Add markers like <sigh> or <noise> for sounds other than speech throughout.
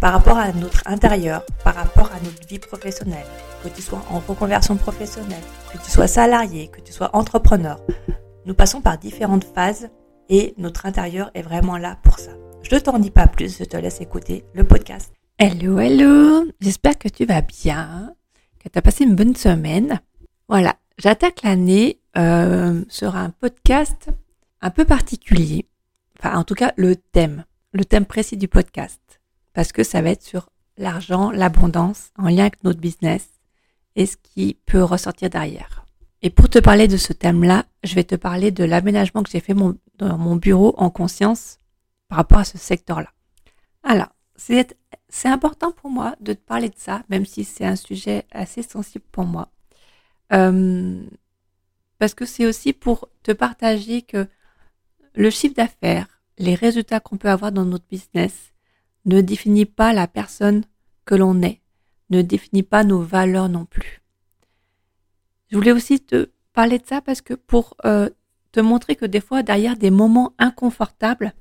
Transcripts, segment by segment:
par rapport à notre intérieur, par rapport à notre vie professionnelle, que tu sois en reconversion professionnelle, que tu sois salarié, que tu sois entrepreneur. Nous passons par différentes phases et notre intérieur est vraiment là pour ça. Je ne t'en dis pas plus, je te laisse écouter le podcast. Hello, hello, j'espère que tu vas bien, que tu as passé une bonne semaine. Voilà, j'attaque l'année euh, sur un podcast un peu particulier, enfin en tout cas le thème, le thème précis du podcast parce que ça va être sur l'argent, l'abondance en lien avec notre business et ce qui peut ressortir derrière. Et pour te parler de ce thème-là, je vais te parler de l'aménagement que j'ai fait dans mon bureau en conscience par rapport à ce secteur-là. Alors, c'est important pour moi de te parler de ça, même si c'est un sujet assez sensible pour moi. Euh, parce que c'est aussi pour te partager que le chiffre d'affaires, les résultats qu'on peut avoir dans notre business, ne définit pas la personne que l'on est, ne définit pas nos valeurs non plus. Je voulais aussi te parler de ça parce que pour euh, te montrer que des fois, derrière des moments inconfortables,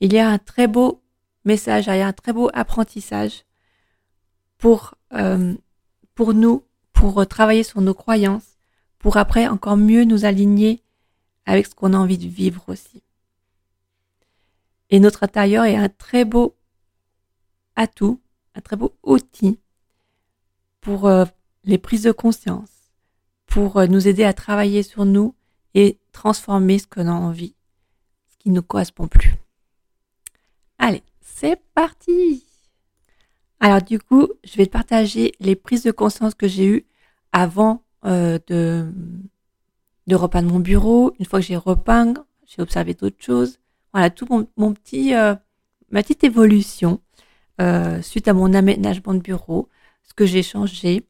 il y a un très beau message, il y a un très beau apprentissage pour, euh, pour nous, pour travailler sur nos croyances, pour après encore mieux nous aligner avec ce qu'on a envie de vivre aussi. Et notre intérieur est un très beau atout, un très beau outil pour euh, les prises de conscience, pour euh, nous aider à travailler sur nous et transformer ce qu'on a envie, ce qui ne correspond plus. Allez, c'est parti Alors du coup, je vais te partager les prises de conscience que j'ai eues avant euh, de, de repeindre mon bureau. Une fois que j'ai repeint, j'ai observé d'autres choses. Voilà, tout mon, mon petit, ma petite évolution euh, suite à mon aménagement de bureau, ce que j'ai changé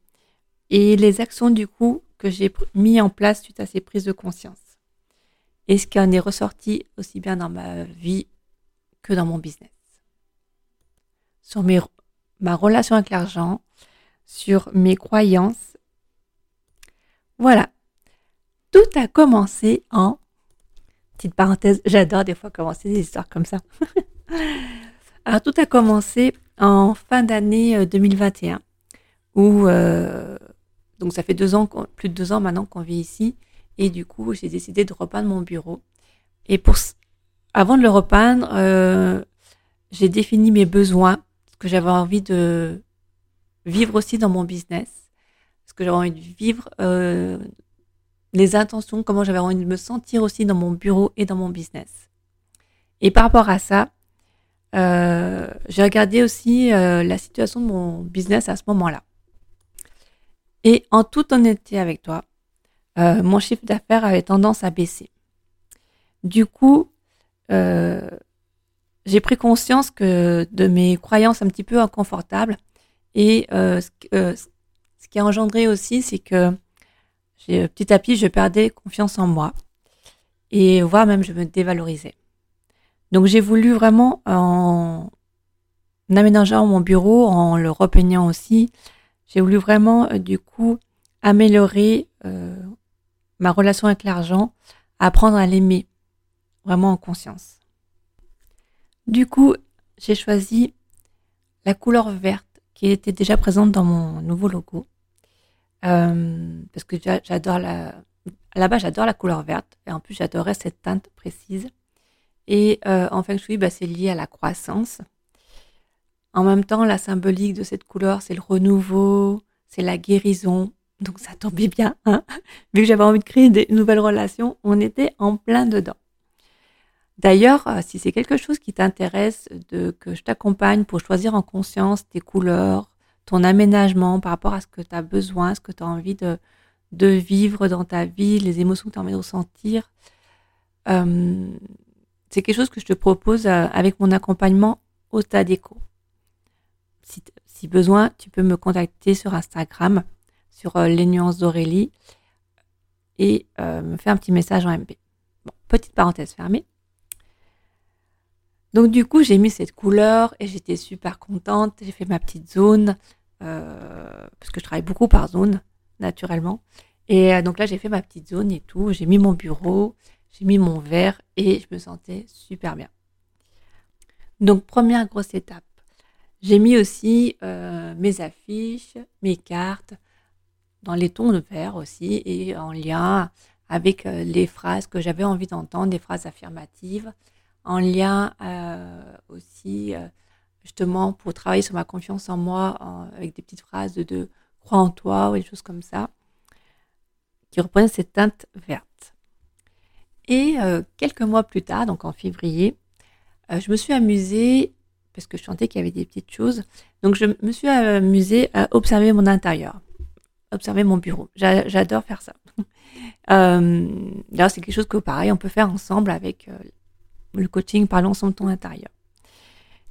et les actions du coup que j'ai mis en place suite à ces prises de conscience. Et ce qui en est ressorti aussi bien dans ma vie que dans mon business. Sur mes, ma relation avec l'argent, sur mes croyances. Voilà. Tout a commencé en... Petite parenthèse, j'adore des fois commencer des histoires comme ça. <laughs> Alors tout a commencé en fin d'année 2021, euh, où euh, donc ça fait deux ans, plus de deux ans maintenant qu'on vit ici, et du coup j'ai décidé de repeindre mon bureau. Et pour avant de le repeindre, euh, j'ai défini mes besoins, ce que j'avais envie de vivre aussi dans mon business, ce que j'avais envie de vivre, les intentions, comment j'avais envie de me sentir aussi dans mon bureau et dans mon business. Et par rapport à ça, euh, j'ai regardé aussi euh, la situation de mon business à ce moment-là. Et en toute honnêteté avec toi, euh, mon chiffre d'affaires avait tendance à baisser. Du coup, j'ai pris conscience que de mes croyances un petit peu inconfortables et ce, ce, qui a engendré aussi, c'est que petit à petit, je perdais confiance en moi et voire même je me dévalorisais. Donc j'ai voulu vraiment, en aménageant mon bureau, en le repeignant aussi, j'ai voulu vraiment euh, du coup améliorer euh, ma relation avec l'argent, apprendre à l'aimer vraiment en conscience. Du coup, j'ai choisi la couleur verte qui était déjà présente dans mon nouveau logo. Euh, parce que j'adore la. Là-bas, j'adore la couleur verte et en plus, j'adorais cette teinte précise. Et euh, en feng shui, bah, c'est lié à la croissance. En même temps, la symbolique de cette couleur, c'est le renouveau, c'est la guérison, Donc ça tombait bien, hein vu que j'avais envie de créer des nouvelles relations, on était en plein dedans. D'ailleurs, euh, si c'est quelque chose qui t'intéresse, que je t'accompagne pour choisir en conscience tes couleurs, ton aménagement par rapport à ce que tu as besoin, ce que tu as envie de, de vivre dans ta vie, les émotions que tu as envie de ressentir, euh, c'est quelque chose que je te propose euh, avec mon accompagnement au Tadeco. Si, si besoin, tu peux me contacter sur Instagram, sur les nuances d'Aurélie, et me faire un petit message en MB. Bon, petite parenthèse fermée. Donc du coup, j'ai mis cette couleur et j'étais super contente. J'ai fait ma petite zone euh, parce que je travaille beaucoup par zone, naturellement. Et euh, donc là, j'ai fait ma petite zone et tout. J'ai mis mon bureau, j'ai mis mon verre et je me sentais super bien. Donc première grosse étape. J'ai mis aussi euh, mes affiches, mes cartes dans les tons de vert aussi et en lien avec les phrases que j'avais envie d'entendre, des phrases affirmatives en lien euh, aussi euh, justement pour travailler sur ma confiance en moi avec des petites phrases de, crois en toi ou des choses comme ça qui reprennent cette teinte verte. Et euh, quelques mois plus tard, donc en février, je me suis amusée parce que je sentais qu'il y avait des petites choses. Donc je me suis amusée à observer mon intérieur, observer mon bureau. J'adore faire ça. <laughs> D'ailleurs, c'est quelque chose que pareil, on peut faire ensemble avec le coaching par l'ensemble de ton intérieur.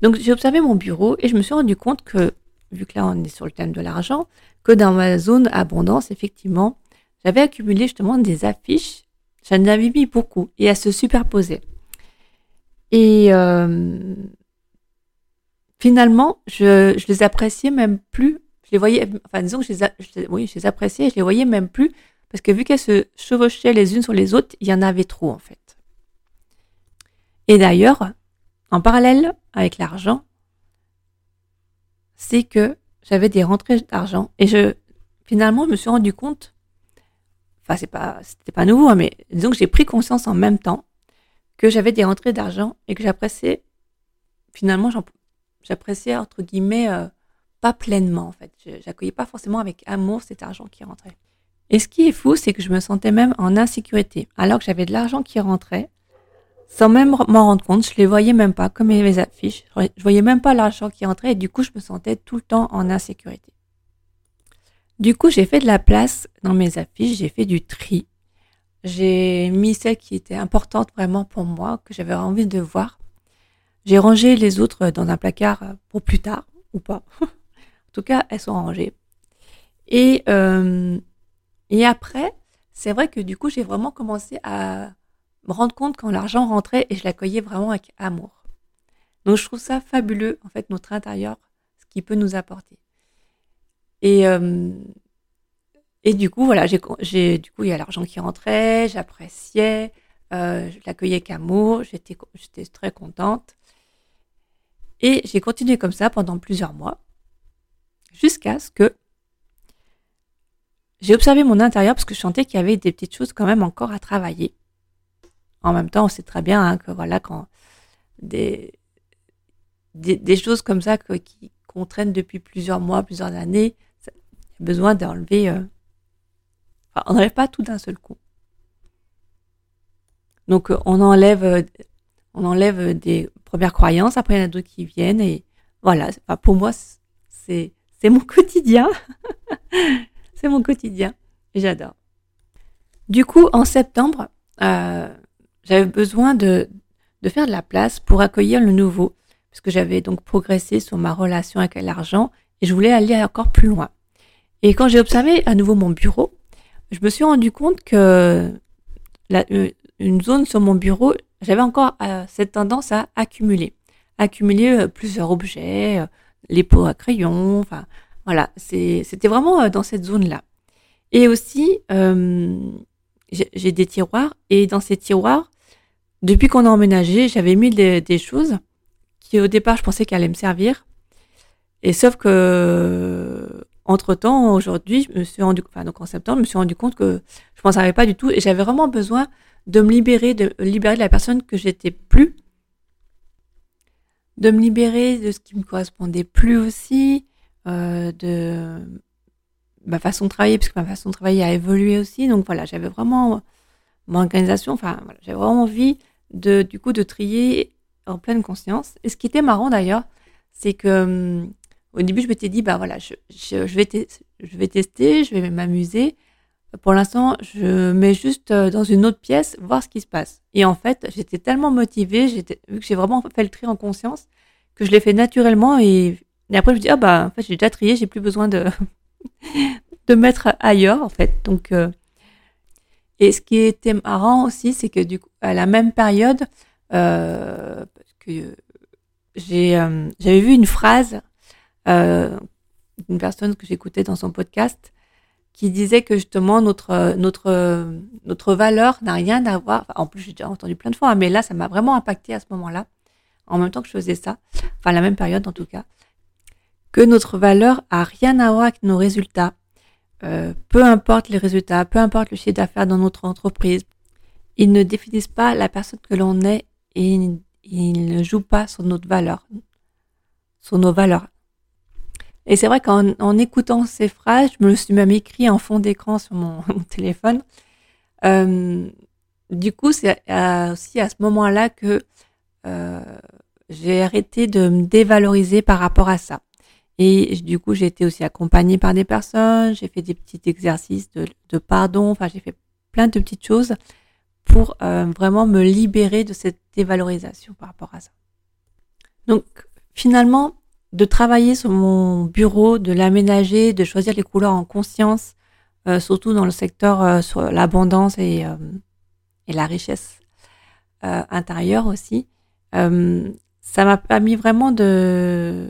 Donc j'ai observé mon bureau et je me suis rendu compte que, vu que là on est sur le thème de l'argent, que dans ma zone abondance, effectivement, j'avais accumulé justement des affiches. J'en avais mis beaucoup et à se superposer. Et euh, finalement, je, les appréciais même plus. Je les voyais, enfin disons que je les, oui, je les je les voyais même plus parce que vu qu'elles se chevauchaient les unes sur les autres, il y en avait trop en fait. Et d'ailleurs, en parallèle avec l'argent, c'est que j'avais des rentrées d'argent et je finalement je me suis rendu compte enfin c'est pas c'était pas nouveau hein, mais disons que j'ai pris conscience en même temps que j'avais des rentrées d'argent et que j'appréciais finalement j'appréciais entre guillemets euh, pas pleinement en fait j'accueillais pas forcément avec amour cet argent qui rentrait et ce qui est fou c'est que je me sentais même en insécurité alors que j'avais de l'argent qui rentrait sans même m'en rendre compte, je les voyais même pas comme mes affiches. Je voyais même pas l'argent qui entrait et du coup, je me sentais tout le temps en insécurité. Du coup, j'ai fait de la place dans mes affiches, j'ai fait du tri. J'ai mis celles qui étaient importantes vraiment pour moi, que j'avais envie de voir. J'ai rangé les autres dans un placard pour plus tard, ou pas. <laughs> en tout cas, elles sont rangées. Et, euh, et après, c'est vrai que du coup, j'ai vraiment commencé à me rendre compte quand l'argent rentrait et je l'accueillais vraiment avec amour. Donc je trouve ça fabuleux, en fait, notre intérieur, ce qu'il peut nous apporter. Et, euh, et du coup, voilà, j'ai, du coup, il y a l'argent qui rentrait, j'appréciais, euh, je l'accueillais avec amour, j'étais, j'étais très contente. Et j'ai continué comme ça pendant plusieurs mois, jusqu'à ce que j'ai observé mon intérieur parce que je sentais qu'il y avait des petites choses quand même encore à travailler. En même temps, on sait très bien hein, que voilà, quand des, des, choses comme ça qui, qu'on traîne depuis plusieurs mois, plusieurs années, il y a besoin d'enlever. Euh, enfin, on n'enlève pas tout d'un seul coup. Donc, euh, on enlève, euh, on enlève des premières croyances, après il y en a d'autres qui viennent, et voilà. pour moi, c'est, mon <laughs> quotidien. c'est mon quotidien. J'adore. Du coup, en septembre, j'avais besoin de faire de la place pour accueillir le nouveau, puisque j'avais donc progressé sur ma relation avec l'argent et je voulais aller encore plus loin. Et quand j'ai observé à nouveau mon bureau, je me suis rendu compte que euh, une zone sur mon bureau, j'avais encore euh, cette tendance à accumuler, accumuler euh, plusieurs objets, les pots à crayon, enfin voilà, c'était vraiment dans cette zone-là. Et aussi, j'ai des tiroirs et dans ces tiroirs, depuis qu'on a emménagé, j'avais mis des, choses qui au départ je pensais qu'elles allaient me servir. Et sauf que entre temps, aujourd'hui, je me suis rendu, enfin donc en septembre, je me suis rendu compte que je m'en servais pas du tout et j'avais vraiment besoin de me libérer, de libérer de la personne que j'étais plus, de me libérer de ce qui me correspondait plus aussi, euh, de ma façon de travailler, puisque ma façon de travailler a évolué aussi. Donc voilà, j'avais vraiment mon organisation, enfin j'avais vraiment envie de, du coup, de trier en pleine conscience. Et ce qui était marrant d'ailleurs, c'est que hum, au début, je m'étais dit, bah voilà, je, vais, tester, je vais m'amuser. Pour l'instant, je mets juste euh, dans une autre pièce, voir ce qui se passe. Et en fait, j'étais tellement motivée, vu que j'ai vraiment fait le tri en conscience, que je l'ai fait naturellement. Et, après, je me dis, ah bah, en fait, j'ai déjà trié, j'ai plus besoin de, <laughs> de mettre ailleurs, en fait. Donc, euh, et ce qui était marrant aussi, c'est que du coup, à la même période, euh, parce que j'avais vu une phrase euh, d'une personne que j'écoutais dans son podcast qui disait que justement notre notre notre valeur n'a rien à voir. en plus, j'ai déjà entendu plein de fois, hein, mais là, ça m'a vraiment impacté à ce moment-là, en même temps que je faisais ça, enfin la même période en tout cas, que notre valeur a rien à voir avec nos résultats. Euh, peu importe les résultats, peu importe le chiffre d'affaires dans notre entreprise, ils ne définissent pas la personne que l'on est et ils ne jouent pas sur notre valeur, sur nos valeurs. Et c'est vrai qu'en écoutant ces phrases, je me suis même écrit en fond d'écran sur mon, <laughs> téléphone. Euh, du coup, c'est aussi à ce moment-là que euh, j'ai arrêté de me dévaloriser par rapport à ça. Et du coup, j'ai été aussi accompagnée par des personnes, j'ai fait des petits exercices de, de pardon, enfin j'ai fait plein de petites choses pour euh, vraiment me libérer de cette dévalorisation par rapport à ça. Donc finalement, de travailler sur mon bureau, de l'aménager, de choisir les couleurs en conscience, euh, surtout dans le secteur euh, sur l'abondance et, euh, la richesse intérieure aussi, ça m'a permis vraiment de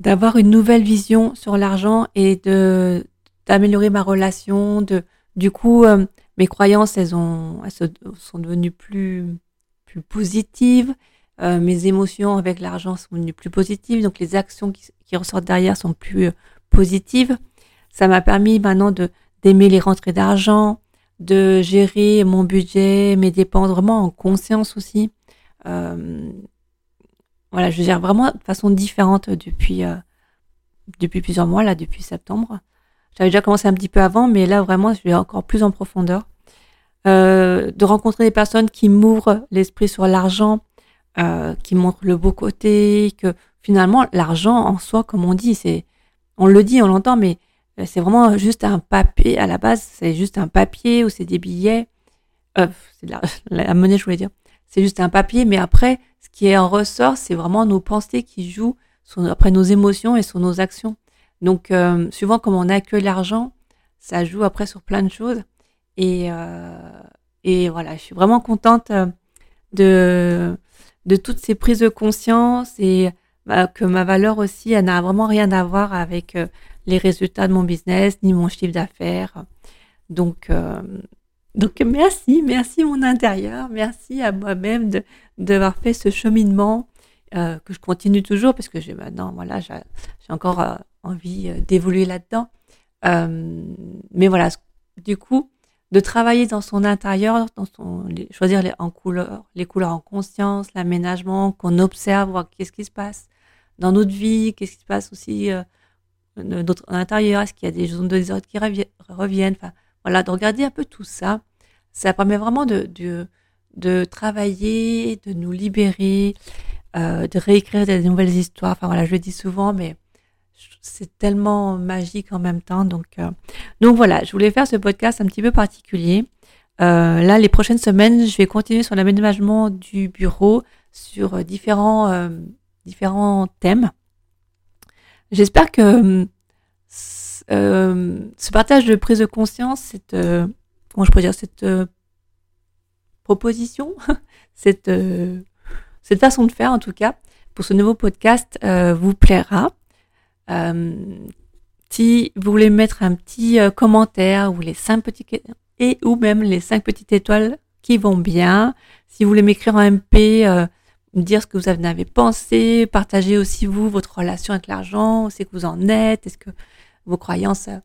d'avoir une nouvelle vision sur l'argent et de d'améliorer ma relation. Du coup, mes croyances elles ont elles sont devenues plus plus positives. Euh, mes émotions avec l'argent sont devenues plus positives. Donc les actions qui, ressortent derrière sont plus euh, positives. Ça m'a permis maintenant de d'aimer les rentrées d'argent, de gérer mon budget, mes dépenses vraiment en conscience aussi. Euh, voilà, je gère vraiment de façon différente depuis, euh, depuis plusieurs mois, là, depuis septembre. J'avais déjà commencé un petit peu avant, mais là, vraiment, je vais encore plus en profondeur. De rencontrer des personnes qui m'ouvrent l'esprit sur l'argent, euh, qui montrent le beau côté, que finalement, l'argent en soi, comme on dit, c'est, on le dit, on l'entend, mais c'est vraiment juste un papier, à la base, c'est juste un papier ou c'est des billets. Euh, c'est <laughs> la, la monnaie, je voulais dire. C'est juste un papier, mais après, qui en ressort, c'est vraiment nos pensées qui jouent sur, après nos émotions et sur nos actions. Donc, euh, souvent, comme on que l'argent, ça joue après sur plein de choses. Et, euh, et voilà, je suis vraiment contente euh, de, de toutes ces prises de conscience et bah, que ma valeur aussi, elle n'a vraiment rien à voir avec euh, les résultats de mon business ni mon chiffre d'affaires. Donc, euh, donc merci, merci mon intérieur, merci à moi-même de d'avoir fait ce cheminement euh, que je continue toujours parce que j'ai maintenant voilà j'ai encore euh, envie euh, d'évoluer là-dedans. Mais voilà, du coup, de travailler dans son intérieur, dans son choisir les en couleurs, les couleurs en conscience, l'aménagement, qu'on observe, voir qu'est-ce qui se passe dans notre vie, qu'est-ce qui se passe aussi euh, notre intérieur, est-ce qu'il y a des zones de désordre qui reviennent, enfin voilà, de regarder un peu tout ça, ça permet vraiment de, de, travailler, de nous libérer, euh, de réécrire des nouvelles histoires. Enfin voilà, je le dis souvent, mais c'est tellement magique en même temps. Donc, euh, donc voilà, je voulais faire ce podcast un petit peu particulier. Euh, là, les prochaines semaines, je vais continuer sur l'aménagement du bureau, sur différents, euh, différents thèmes. J'espère que ce partage de prise de conscience, cette, comment je pourrais dire, cette proposition, <laughs> cette, cette façon de faire en tout cas, pour ce nouveau podcast vous plaira. Si vous voulez mettre un petit commentaire ou les cinq petits et ou même les cinq petites étoiles qui vont bien, si vous voulez m'écrire en MP, me dire ce que vous en avez pensé, partager aussi vous votre relation avec l'argent, c'est que vous en êtes, est-ce que vos croyances euh,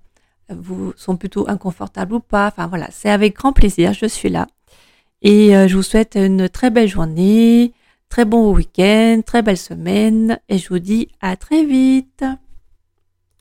vous sont plutôt inconfortables ou pas. Enfin voilà, c'est avec grand plaisir, je suis là. Et euh, je vous souhaite une très belle journée, très bon week-end, très belle semaine et je vous dis à très vite.